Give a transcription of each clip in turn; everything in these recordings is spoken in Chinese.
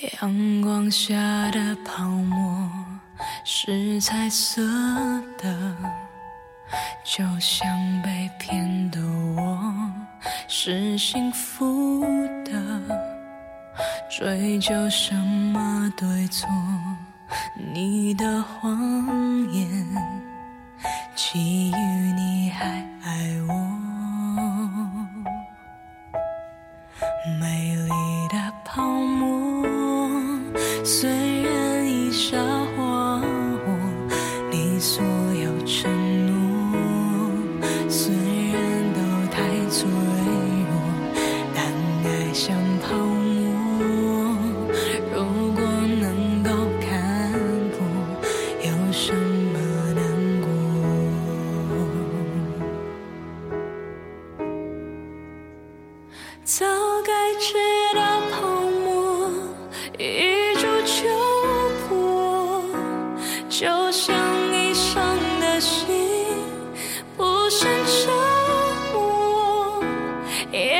阳光下的泡沫是彩色的，就像被骗的我是幸福的。追究什么对错？你的谎言，基于你还爱我，美丽。 예.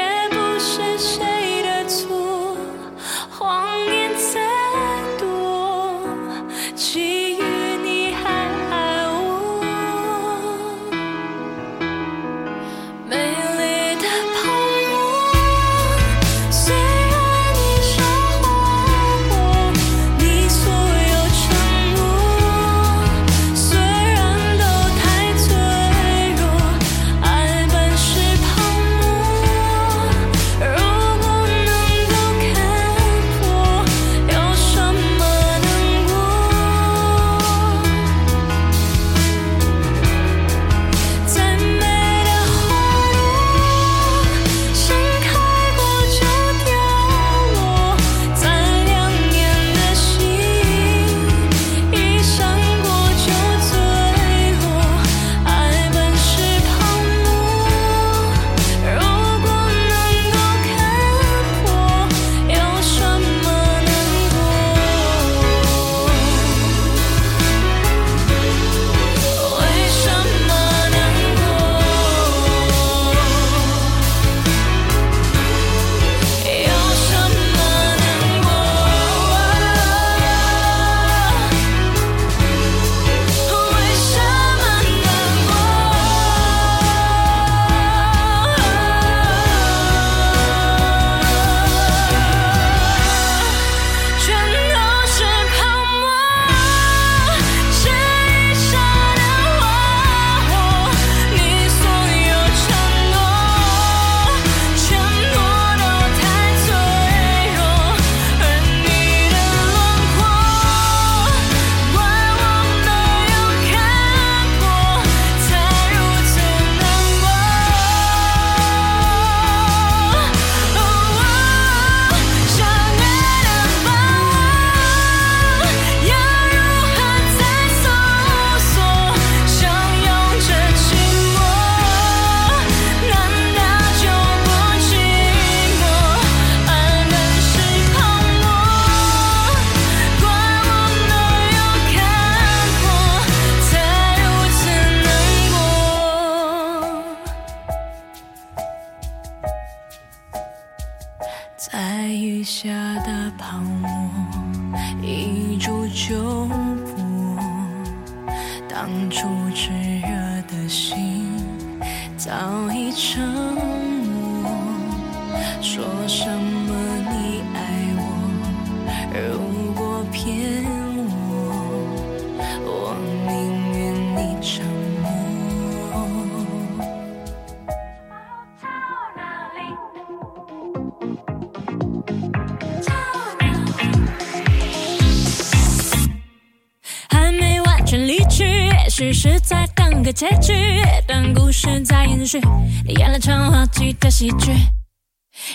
你演了场滑稽的喜剧。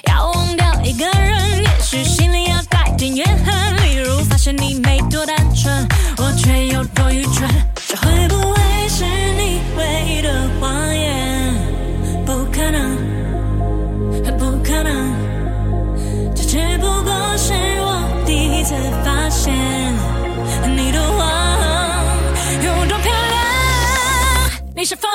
要忘掉一个人，也许心里要带点怨恨，例如发现你没多单纯，我却有多愚蠢。这会不会是你唯一的谎言？不可能，不可能，这只不过是我第一次发现你的谎有多漂亮。你是否？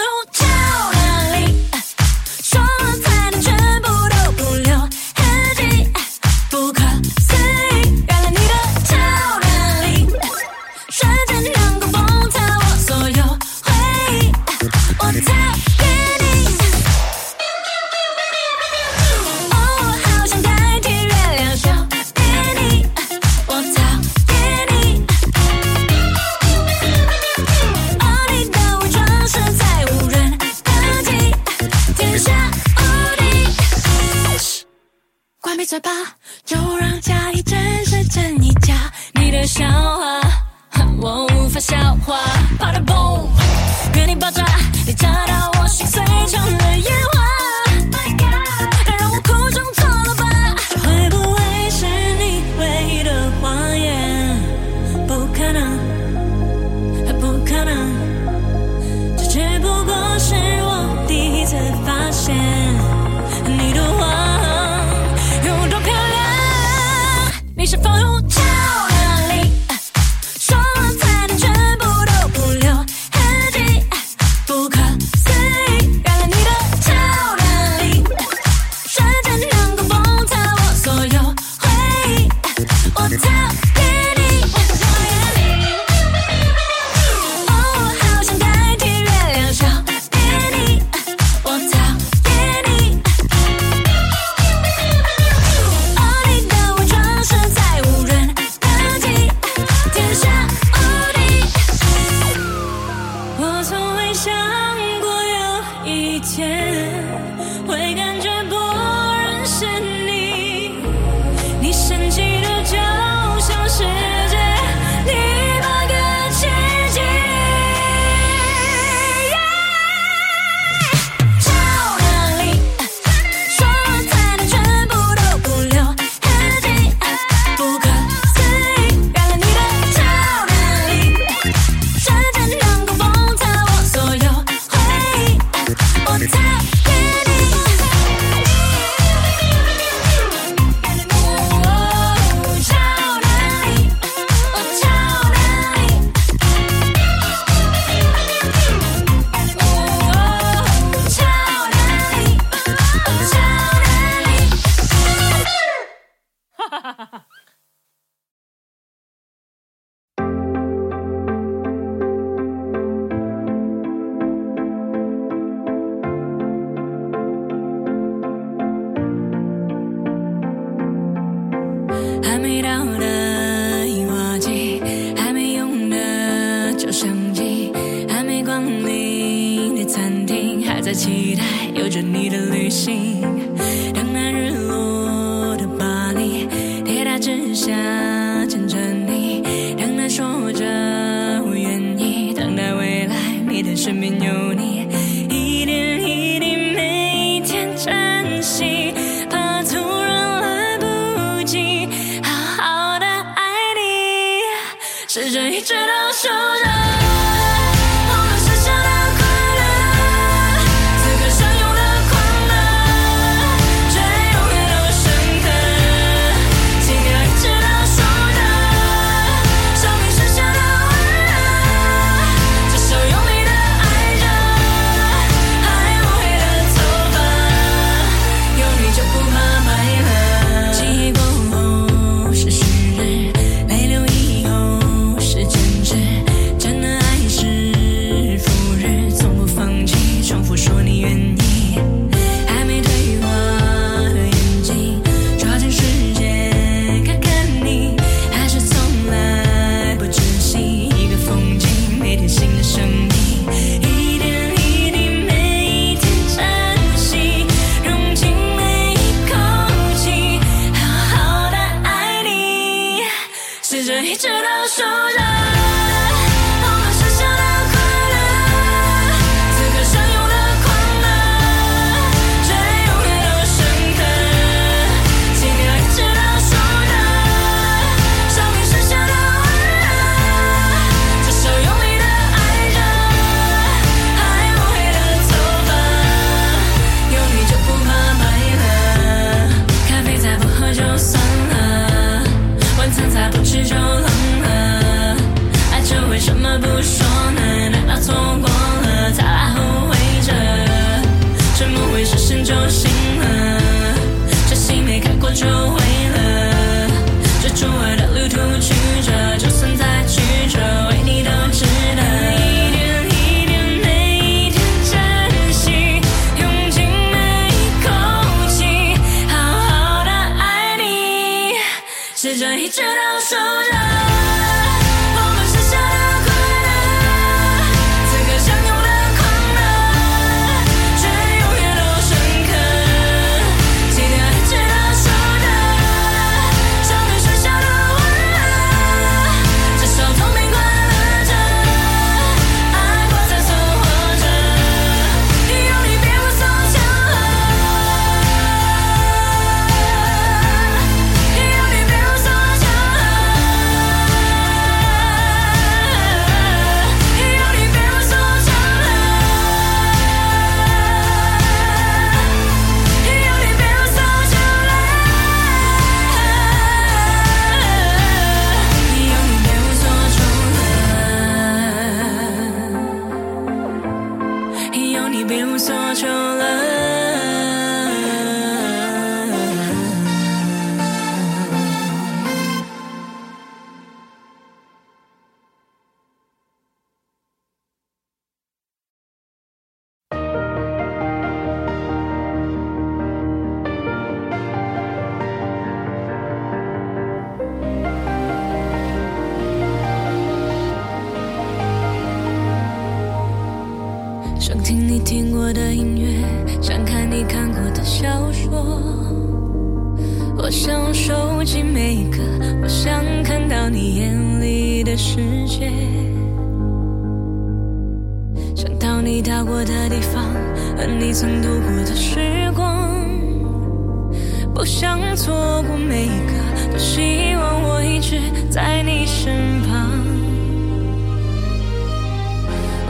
不想错过每一个，多希望我一直在你身旁。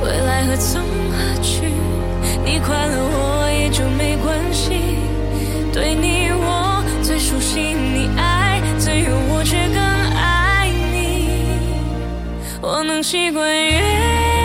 未来何从何去？你快乐我也就没关系。对你我最熟悉，你爱自由，我却更爱你。我能习惯远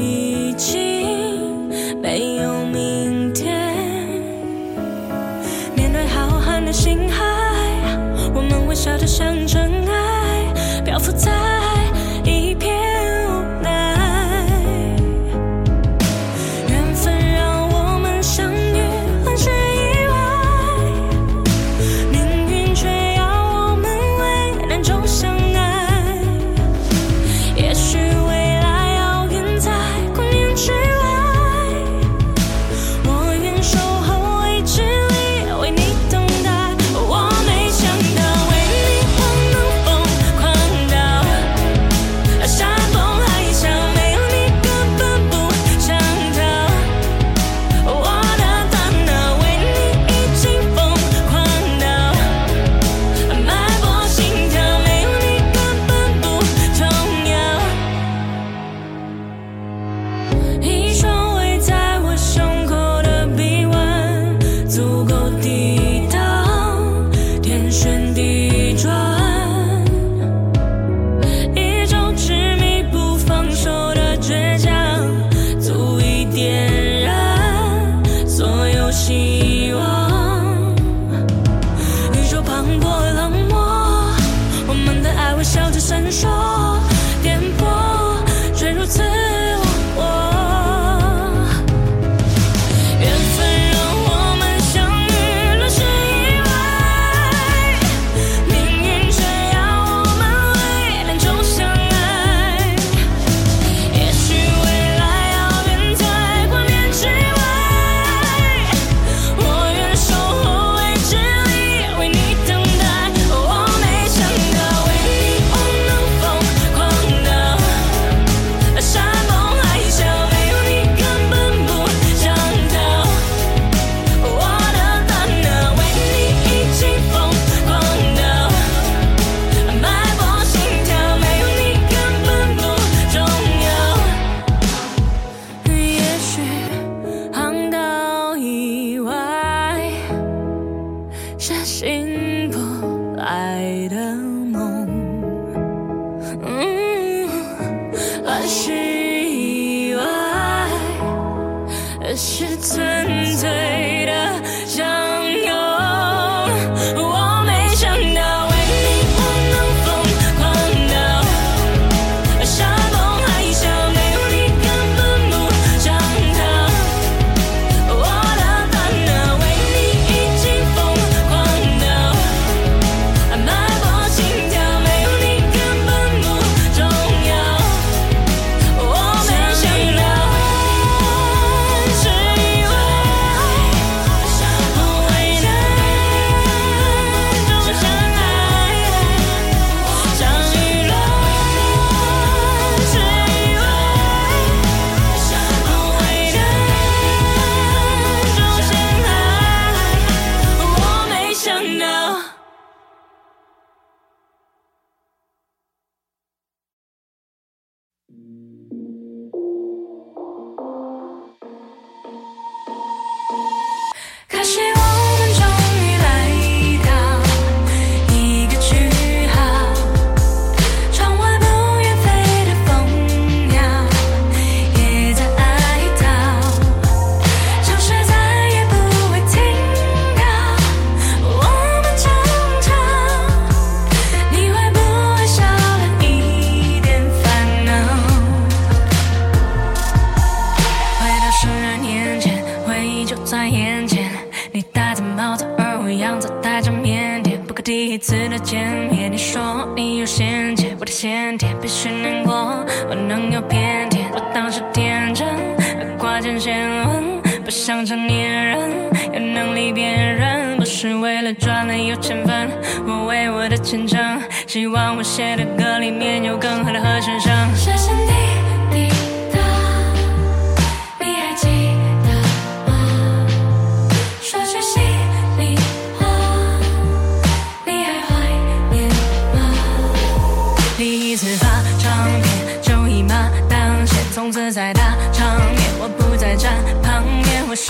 一起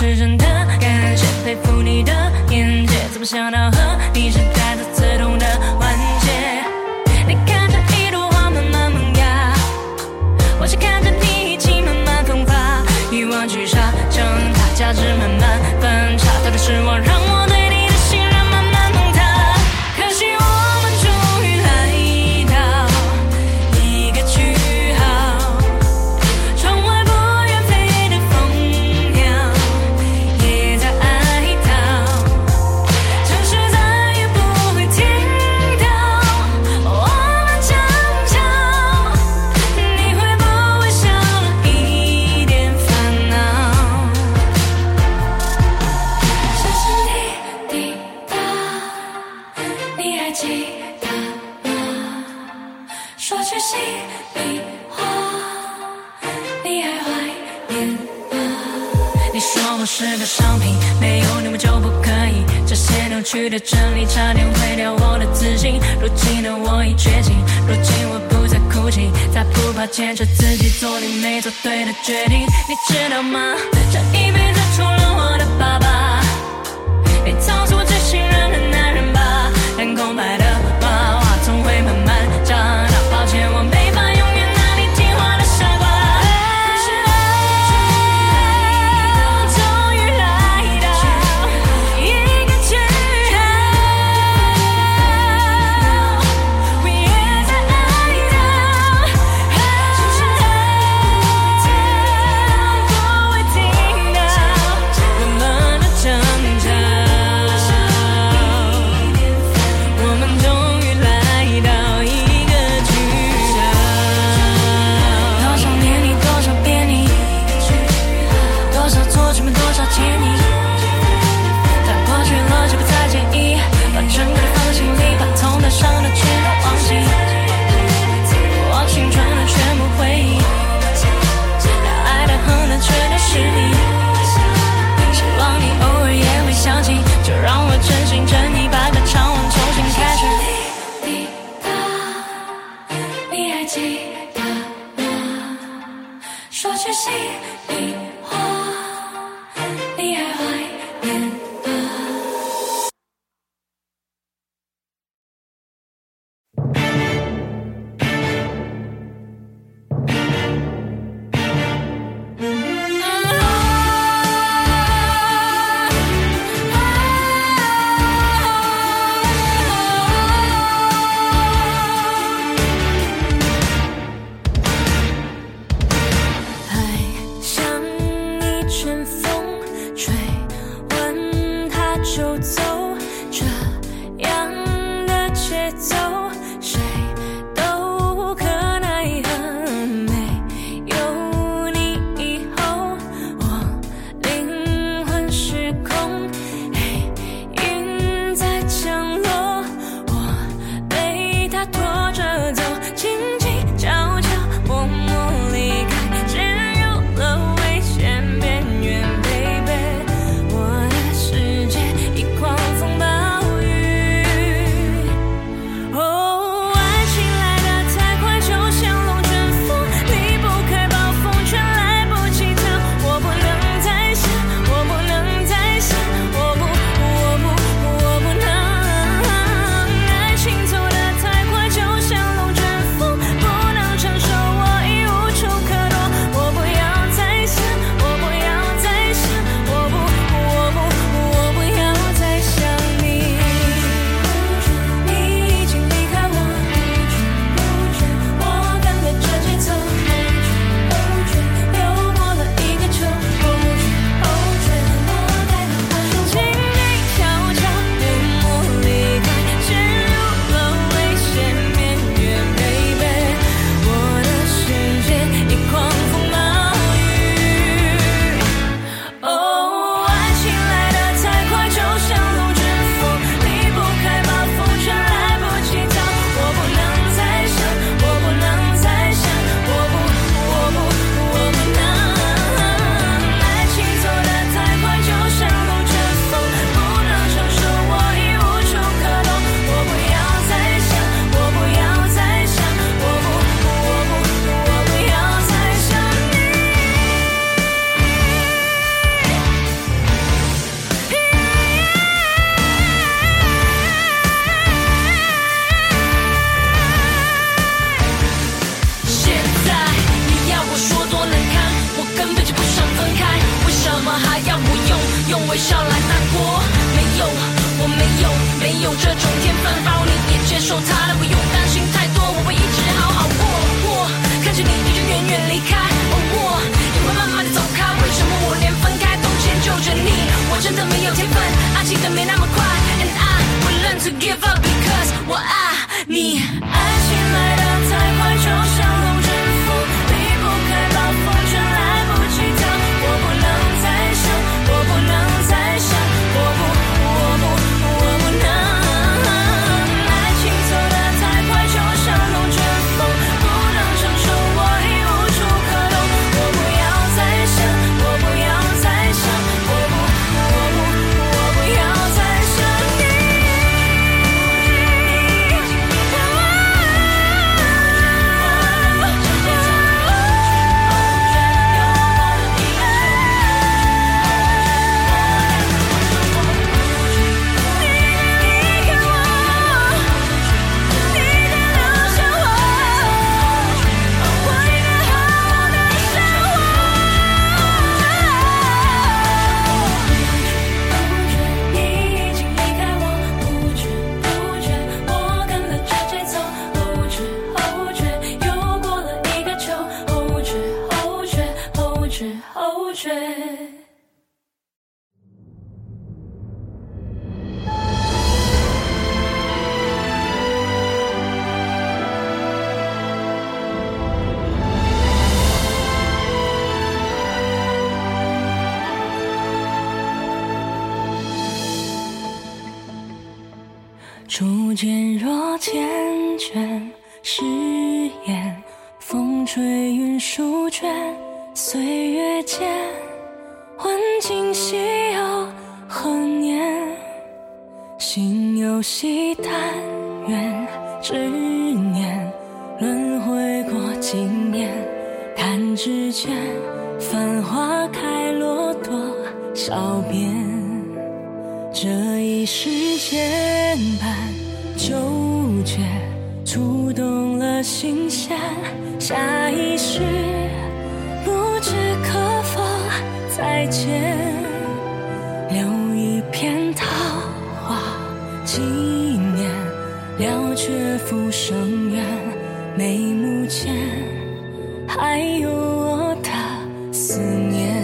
是真的感谢佩服你的眼界怎么想到和你是的真理差点毁掉我的自信如今的我已觉醒。如今我不再哭泣再不怕坚持自己做你没做对的决定你知道吗？这一辈子除了我的爸爸你曾是我最信任的学习你。誓言风吹云舒卷，岁月间问今夕又何年。心有喜，但愿执念轮回过经年，弹指间繁花开落多少遍。这一世牵绊纠结。触动了心弦下一世不知可否再见留一片桃花纪念了却浮生缘眉目间还有我的思念。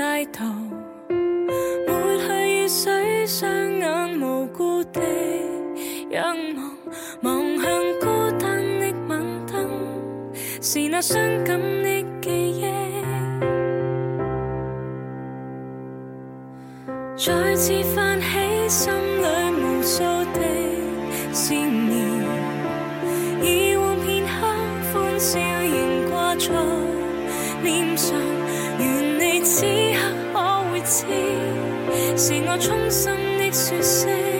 街头，抹去雨水，双眼无辜地仰望，望向孤单的晚灯，是那伤感的记忆，再次泛起心里无数的思念。是我衷心的说声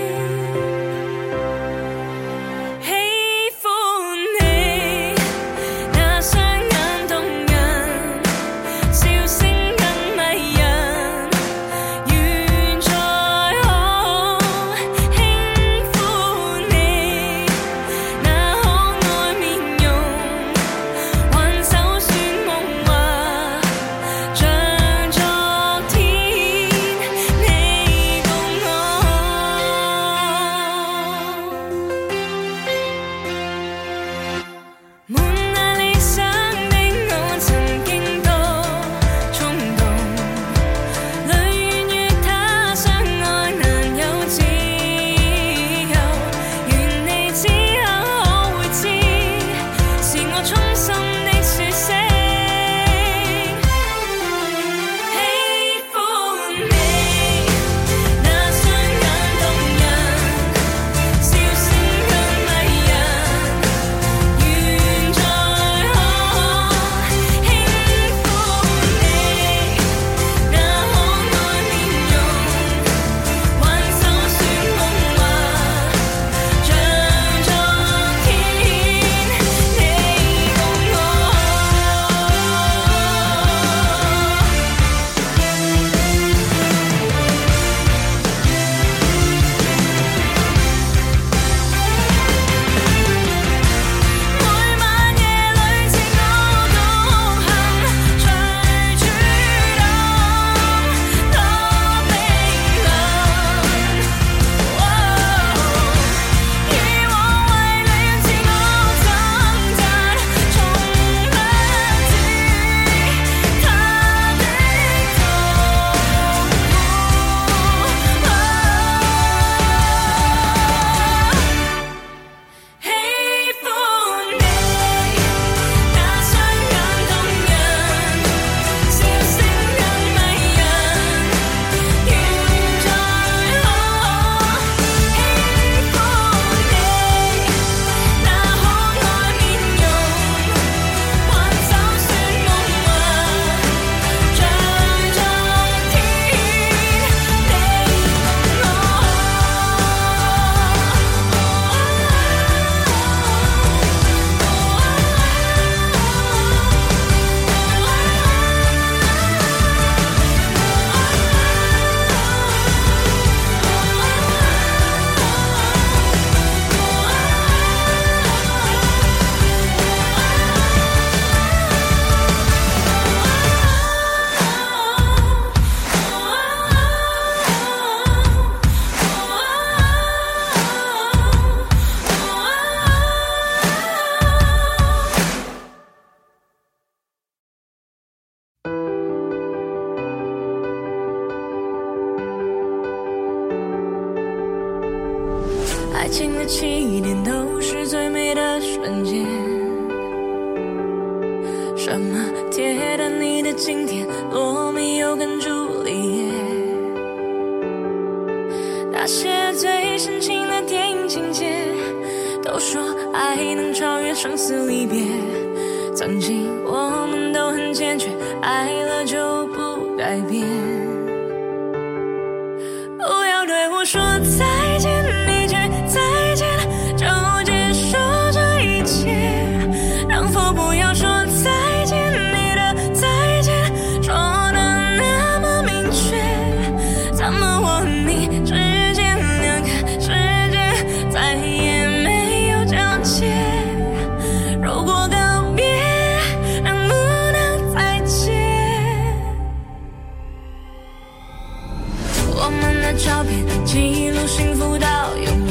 照片记录幸福到永远。